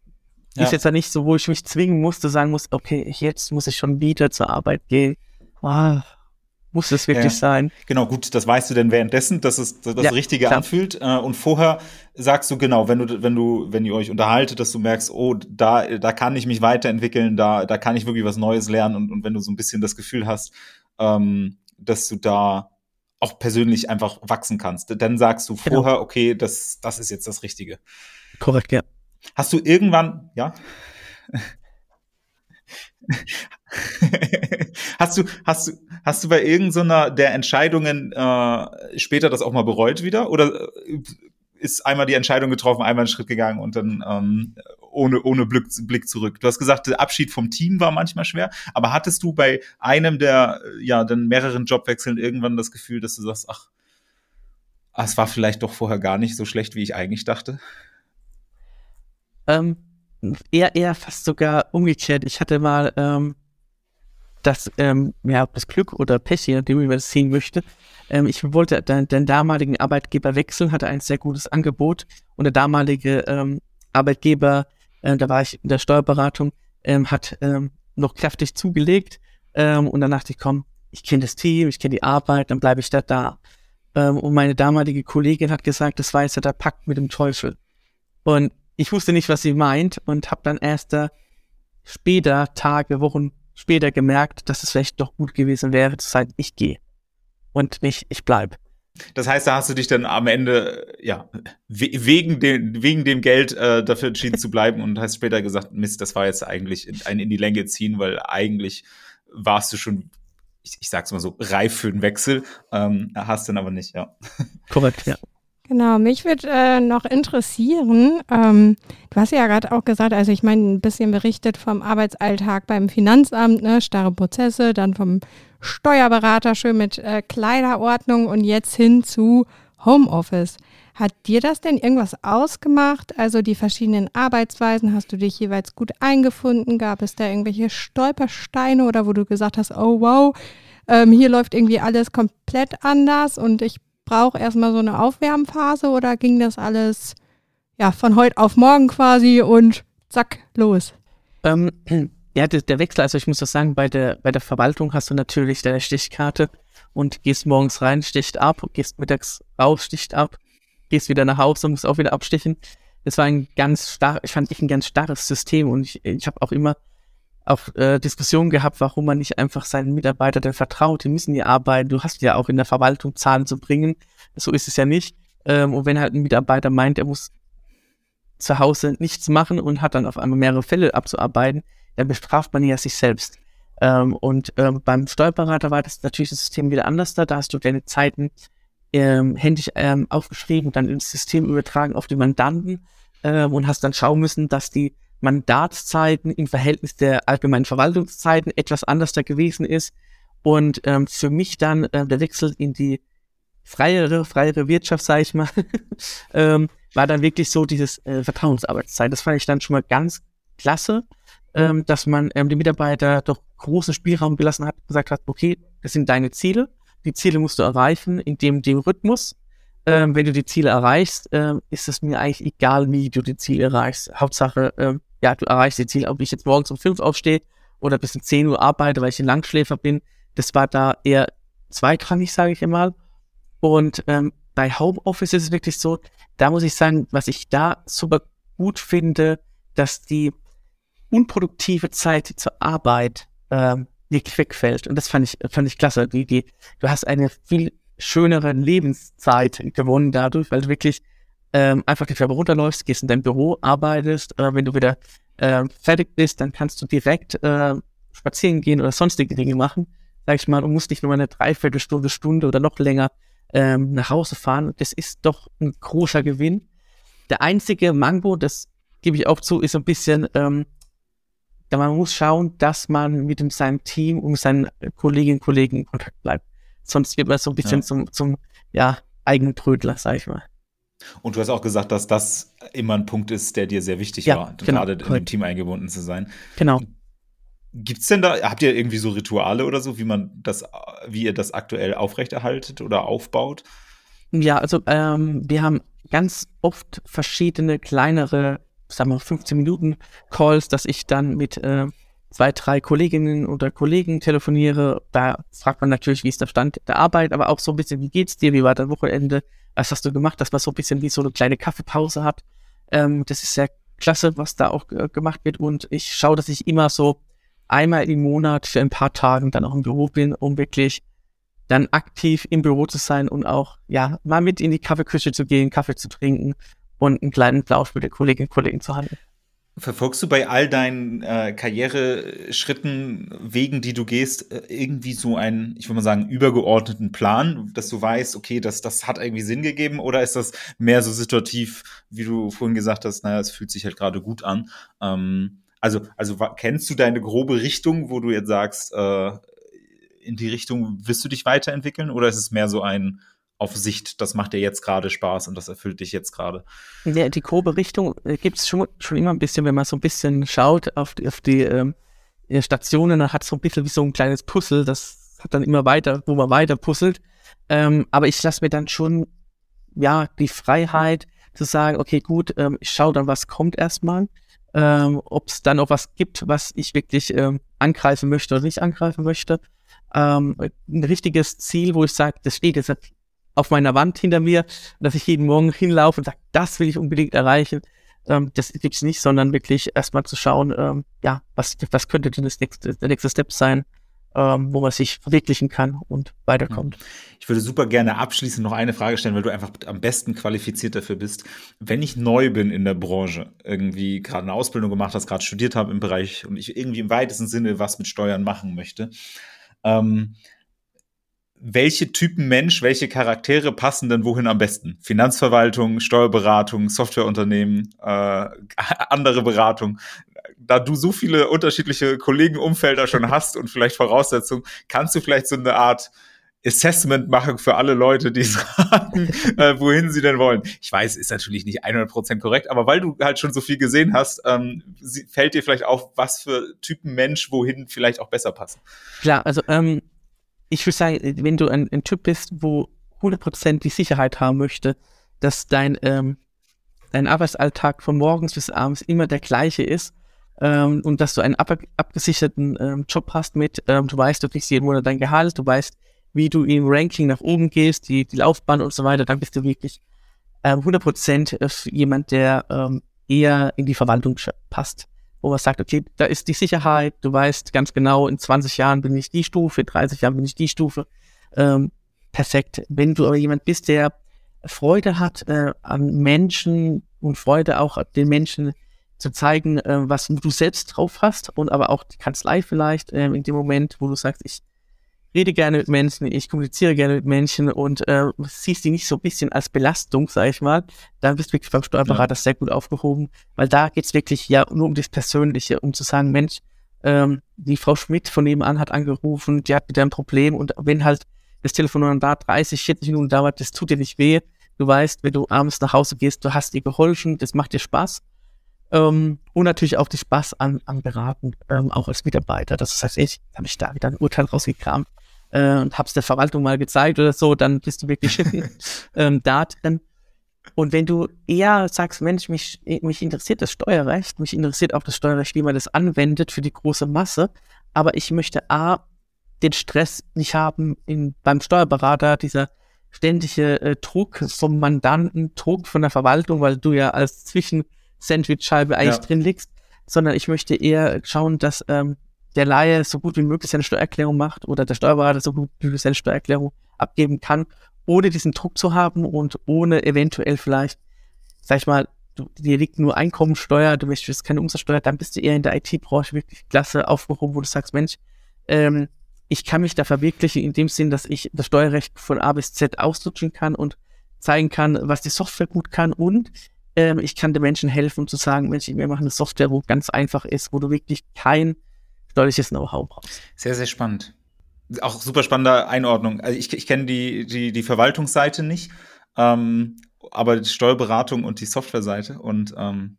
ja. ist jetzt ja nicht so, wo ich mich zwingen muss, zu sagen muss, okay, jetzt muss ich schon wieder zur Arbeit gehen. Oh, muss das wirklich ja. sein? Genau, gut, das weißt du denn währenddessen, dass es das ja, Richtige klar. anfühlt. Äh, und vorher sagst du genau, wenn du, wenn du, wenn ihr euch unterhaltet, dass du merkst, oh, da, da kann ich mich weiterentwickeln, da, da kann ich wirklich was Neues lernen. Und, und wenn du so ein bisschen das Gefühl hast, ähm, dass du da auch persönlich einfach wachsen kannst, dann sagst du genau. vorher, okay, das, das ist jetzt das Richtige. Korrekt, ja. Hast du irgendwann, ja? hast du, hast du, hast du bei irgendeiner der Entscheidungen äh, später das auch mal bereut wieder? Oder äh, ist einmal die Entscheidung getroffen, einmal einen Schritt gegangen und dann ähm, ohne, ohne Blick, Blick zurück? Du hast gesagt, der Abschied vom Team war manchmal schwer, aber hattest du bei einem der ja dann mehreren Jobwechseln irgendwann das Gefühl, dass du sagst, ach, es war vielleicht doch vorher gar nicht so schlecht, wie ich eigentlich dachte? Ähm, eher, eher fast sogar umgekehrt. Ich hatte mal ähm, das, ähm, ja, das Glück oder Pech, je nachdem, wie man das sehen möchte. Ähm, ich wollte den, den, damaligen Arbeitgeber wechseln, hatte ein sehr gutes Angebot und der damalige ähm, Arbeitgeber, äh, da war ich in der Steuerberatung, ähm, hat ähm, noch kräftig zugelegt ähm, und dann dachte ich, komm, ich kenne das Team, ich kenne die Arbeit, dann bleibe ich da da. Ähm, und meine damalige Kollegin hat gesagt, das war jetzt der Pakt mit dem Teufel. Und ich wusste nicht, was sie meint und habe dann erst da später, Tage, Wochen später gemerkt, dass es vielleicht doch gut gewesen wäre, zu sagen, ich gehe und nicht, ich bleib. Das heißt, da hast du dich dann am Ende, ja, wegen, dem, wegen dem Geld äh, dafür entschieden zu bleiben und hast später gesagt, Mist, das war jetzt eigentlich ein in die Länge ziehen, weil eigentlich warst du schon, ich, ich sag's mal so, reif für den Wechsel, ähm, hast dann aber nicht, ja. Korrekt, ja. Genau, mich würde äh, noch interessieren, ähm, du hast ja gerade auch gesagt, also ich meine, ein bisschen berichtet vom Arbeitsalltag beim Finanzamt, ne, starre Prozesse, dann vom Steuerberater schön mit äh, Kleiderordnung und jetzt hin zu Homeoffice. Hat dir das denn irgendwas ausgemacht? Also die verschiedenen Arbeitsweisen, hast du dich jeweils gut eingefunden? Gab es da irgendwelche Stolpersteine oder wo du gesagt hast, oh wow, ähm, hier läuft irgendwie alles komplett anders und ich brauche erstmal so eine Aufwärmphase oder ging das alles ja von heute auf morgen quasi und zack, los? Ähm, ja, der, der, Wechsel, also ich muss das sagen, bei der, bei der Verwaltung hast du natürlich deine Stichkarte und gehst morgens rein, sticht ab, gehst mittags raus, sticht ab, gehst wieder nach Hause und musst auch wieder abstichen. Das war ein ganz stark, ich fand ich ein ganz starres System und ich, ich habe auch immer auch äh, Diskussionen gehabt, warum man nicht einfach seinen Mitarbeitern denn vertraut. Die müssen ja arbeiten. Du hast ja auch in der Verwaltung Zahlen zu bringen. So ist es ja nicht. Ähm, und wenn halt ein Mitarbeiter meint, er muss zu Hause nichts machen und hat dann auf einmal mehrere Fälle abzuarbeiten, dann bestraft man ja sich selbst. Ähm, und ähm, beim Steuerberater war das natürlich das System wieder anders da. Da hast du deine Zeiten ähm, händisch ähm, aufgeschrieben, dann ins System übertragen auf die Mandanten ähm, und hast dann schauen müssen, dass die Mandatszeiten im Verhältnis der allgemeinen Verwaltungszeiten etwas anders da gewesen ist. Und ähm, für mich dann äh, der Wechsel in die freiere, freiere Wirtschaft, sage ich mal, ähm, war dann wirklich so dieses äh, Vertrauensarbeitszeit. Das fand ich dann schon mal ganz klasse, ähm, dass man ähm, den Mitarbeiter doch großen Spielraum gelassen hat, gesagt hat, okay, das sind deine Ziele. Die Ziele musst du erreichen in dem, dem Rhythmus ähm, wenn du die Ziele erreichst, ähm, ist es mir eigentlich egal, wie du die Ziele erreichst. Hauptsache, ähm, ja, du erreichst die Ziele, ob ich jetzt morgens um fünf aufstehe oder bis um 10 Uhr arbeite, weil ich ein Langschläfer bin. Das war da eher zweitrangig, sage ich einmal. Und ähm, bei Homeoffice ist es wirklich so, da muss ich sagen, was ich da super gut finde, dass die unproduktive Zeit zur Arbeit ähm, wirklich wegfällt. Und das fand ich, fand ich klasse. Die, die, du hast eine viel schönere Lebenszeit gewonnen dadurch, weil du wirklich ähm, einfach die Treppe runterläufst, gehst in dein Büro, arbeitest, äh, wenn du wieder äh, fertig bist, dann kannst du direkt äh, spazieren gehen oder sonstige Dinge machen, sag ich mal, und musst nicht nur eine Dreiviertelstunde, Stunde oder noch länger ähm, nach Hause fahren. Das ist doch ein großer Gewinn. Der einzige Mango, das gebe ich auch zu, ist ein bisschen, ähm, da man muss schauen, dass man mit seinem Team und seinen Kolleginnen und Kollegen in Kontakt bleibt sonst wird man so ein bisschen ja. zum, zum ja, eigenen Trödler, sag ich mal. Und du hast auch gesagt, dass das immer ein Punkt ist, der dir sehr wichtig ja, war, genau, gerade in dem Team eingebunden zu sein. Genau. Gibt's denn da, habt ihr irgendwie so Rituale oder so, wie man das, wie ihr das aktuell aufrechterhaltet oder aufbaut? Ja, also ähm, wir haben ganz oft verschiedene kleinere, sagen wir 15 Minuten Calls, dass ich dann mit äh, zwei, drei Kolleginnen oder Kollegen telefoniere. Da fragt man natürlich, wie ist der Stand der Arbeit, aber auch so ein bisschen, wie geht's dir, wie war dein Wochenende, was hast du gemacht, dass man so ein bisschen wie so eine kleine Kaffeepause hat. Ähm, das ist sehr klasse, was da auch äh, gemacht wird und ich schaue, dass ich immer so einmal im Monat für ein paar Tagen dann auch im Büro bin, um wirklich dann aktiv im Büro zu sein und auch, ja, mal mit in die Kaffeeküche zu gehen, Kaffee zu trinken und einen kleinen Plausch mit den Kolleginnen und Kollegen zu handeln. Verfolgst du bei all deinen äh, Karriereschritten, Wegen, die du gehst, äh, irgendwie so einen, ich würde mal sagen, übergeordneten Plan, dass du weißt, okay, das, das hat irgendwie Sinn gegeben oder ist das mehr so situativ, wie du vorhin gesagt hast, naja, es fühlt sich halt gerade gut an. Ähm, also, also kennst du deine grobe Richtung, wo du jetzt sagst, äh, in die Richtung wirst du dich weiterentwickeln oder ist es mehr so ein, auf Sicht, das macht dir jetzt gerade Spaß und das erfüllt dich jetzt gerade. Ja, die grobe Richtung äh, gibt es schon, schon immer ein bisschen, wenn man so ein bisschen schaut auf die, auf die ähm, Stationen, dann hat es so ein bisschen wie so ein kleines Puzzle, das hat dann immer weiter, wo man weiter puzzelt. Ähm, aber ich lasse mir dann schon, ja, die Freiheit zu sagen, okay, gut, ähm, ich schaue dann, was kommt erstmal. Ähm, Ob es dann auch was gibt, was ich wirklich ähm, angreifen möchte oder nicht angreifen möchte. Ähm, ein richtiges Ziel, wo ich sage, das steht jetzt auf meiner Wand hinter mir, dass ich jeden Morgen hinlaufe und sage, das will ich unbedingt erreichen. Ähm, das gibt's nicht, sondern wirklich erstmal zu schauen, ähm, ja, was, was könnte denn das nächste, der nächste Step sein? ähm, wo man sich verwirklichen kann und weiterkommt. Ich würde super gerne abschließend noch eine Frage stellen, weil du einfach am besten qualifiziert dafür bist. Wenn ich neu bin in der Branche, irgendwie gerade eine Ausbildung gemacht hast, gerade studiert habe im Bereich und ich irgendwie im weitesten Sinne was mit Steuern machen möchte, ähm, welche Typen Mensch, welche Charaktere passen denn wohin am besten? Finanzverwaltung, Steuerberatung, Softwareunternehmen, äh, andere Beratung da du so viele unterschiedliche Kollegenumfelder schon hast und vielleicht Voraussetzungen, kannst du vielleicht so eine Art Assessment machen für alle Leute, die sagen, äh, wohin sie denn wollen. Ich weiß, ist natürlich nicht 100% korrekt, aber weil du halt schon so viel gesehen hast, ähm, fällt dir vielleicht auf, was für Typen Mensch wohin vielleicht auch besser passen. Klar, also ähm, ich würde sagen, wenn du ein, ein Typ bist, wo 100% die Sicherheit haben möchte, dass dein, ähm, dein Arbeitsalltag von morgens bis abends immer der gleiche ist, ähm, und dass du einen ab abgesicherten ähm, Job hast mit, ähm, du weißt, du kriegst jeden Monat dein Gehalt, du weißt, wie du im Ranking nach oben gehst, die, die Laufbahn und so weiter, dann bist du wirklich ähm, 100% jemand, der ähm, eher in die Verwaltung passt. Wo man sagt, okay, da ist die Sicherheit, du weißt ganz genau, in 20 Jahren bin ich die Stufe, in 30 Jahren bin ich die Stufe. Ähm, perfekt. Wenn du aber jemand bist, der Freude hat äh, an Menschen und Freude auch den Menschen zu zeigen, äh, was du selbst drauf hast und aber auch die Kanzlei vielleicht äh, in dem Moment, wo du sagst, ich rede gerne mit Menschen, ich kommuniziere gerne mit Menschen und äh, siehst die nicht so ein bisschen als Belastung, sag ich mal, dann bist du wirklich beim Steuerberater ja. sehr gut aufgehoben, weil da geht's wirklich ja nur um das Persönliche, um zu sagen, Mensch, ähm, die Frau Schmidt von nebenan hat angerufen, die hat wieder ein Problem und wenn halt das Telefon da 30, 40 Minuten dauert, das tut dir nicht weh. Du weißt, wenn du abends nach Hause gehst, du hast ihr geholfen, das macht dir Spaß ähm, und natürlich auch die Spaß an, an Beraten, ähm, auch als Mitarbeiter. Das heißt, ich habe ich da wieder ein Urteil rausgekramt äh, und habe es der Verwaltung mal gezeigt oder so, dann bist du wirklich ähm, da drin. Und wenn du eher sagst, Mensch, mich, mich interessiert das Steuerrecht, mich interessiert auch das Steuerrecht, wie man das anwendet für die große Masse, aber ich möchte A, den Stress nicht haben in, beim Steuerberater, dieser ständige äh, Druck vom Mandanten, Druck von der Verwaltung, weil du ja als Zwischen Sandwich-Scheibe eigentlich ja. drin liegst, sondern ich möchte eher schauen, dass ähm, der Laie so gut wie möglich seine Steuererklärung macht oder der Steuerberater so gut wie möglich seine Steuererklärung abgeben kann, ohne diesen Druck zu haben und ohne eventuell vielleicht, sag ich mal, du, dir liegt nur Einkommensteuer, du möchtest keine Umsatzsteuer, dann bist du eher in der IT-Branche wirklich klasse aufgehoben, wo du sagst, Mensch, ähm, ich kann mich da verwirklichen in dem Sinn, dass ich das Steuerrecht von A bis Z ausdrücken kann und zeigen kann, was die Software gut kann und ähm, ich kann den Menschen helfen, zu sagen, Mensch, wir machen eine Software, wo ganz einfach ist, wo du wirklich kein steuerliches Know-how brauchst. Sehr, sehr spannend. Auch super spannende Einordnung. Also ich, ich kenne die, die, die Verwaltungsseite nicht, ähm, aber die Steuerberatung und die Softwareseite und ähm,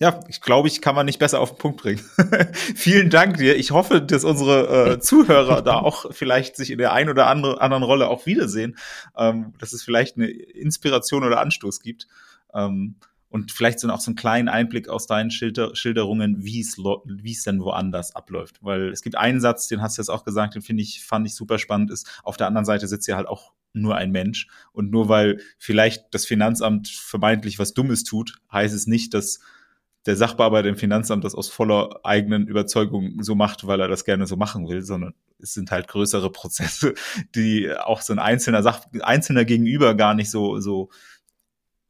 ja, ich glaube, ich kann man nicht besser auf den Punkt bringen. Vielen Dank dir. Ich hoffe, dass unsere äh, Zuhörer da auch vielleicht sich in der einen oder andere, anderen Rolle auch wiedersehen, ähm, dass es vielleicht eine Inspiration oder Anstoß gibt. Ähm, und vielleicht so auch so einen kleinen Einblick aus deinen Schilder Schilderungen, wie es denn woanders abläuft. Weil es gibt einen Satz, den hast du jetzt auch gesagt, den finde ich, fand ich super spannend, ist, auf der anderen Seite sitzt ja halt auch nur ein Mensch. Und nur weil vielleicht das Finanzamt vermeintlich was Dummes tut, heißt es nicht, dass der Sachbearbeiter im Finanzamt das aus voller eigenen Überzeugung so macht, weil er das gerne so machen will, sondern es sind halt größere Prozesse, die auch so ein einzelner Sach einzelner Gegenüber gar nicht so so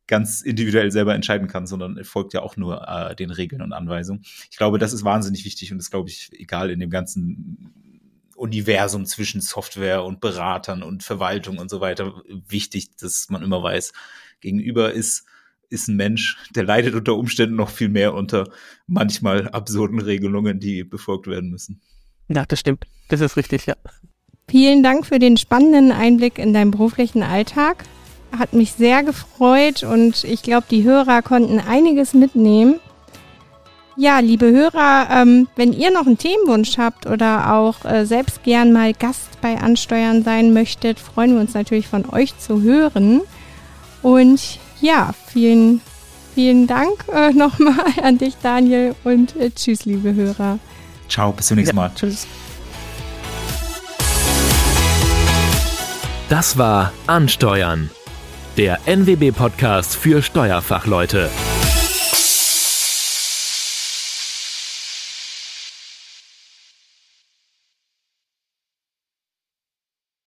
ganz individuell selber entscheiden kann, sondern folgt ja auch nur äh, den Regeln und Anweisungen. Ich glaube, das ist wahnsinnig wichtig und ist, glaube ich, egal in dem ganzen Universum zwischen Software und Beratern und Verwaltung und so weiter wichtig, dass man immer weiß, gegenüber ist ist ein Mensch, der leidet unter Umständen noch viel mehr unter manchmal absurden Regelungen, die befolgt werden müssen. Ja, das stimmt. Das ist richtig, ja. Vielen Dank für den spannenden Einblick in deinen beruflichen Alltag hat mich sehr gefreut und ich glaube, die Hörer konnten einiges mitnehmen. Ja, liebe Hörer, ähm, wenn ihr noch einen Themenwunsch habt oder auch äh, selbst gern mal Gast bei Ansteuern sein möchtet, freuen wir uns natürlich von euch zu hören. Und ja, vielen, vielen Dank äh, nochmal an dich, Daniel, und äh, tschüss, liebe Hörer. Ciao, bis zum nächsten Mal. Ja, tschüss. Das war Ansteuern der NWB-Podcast für Steuerfachleute.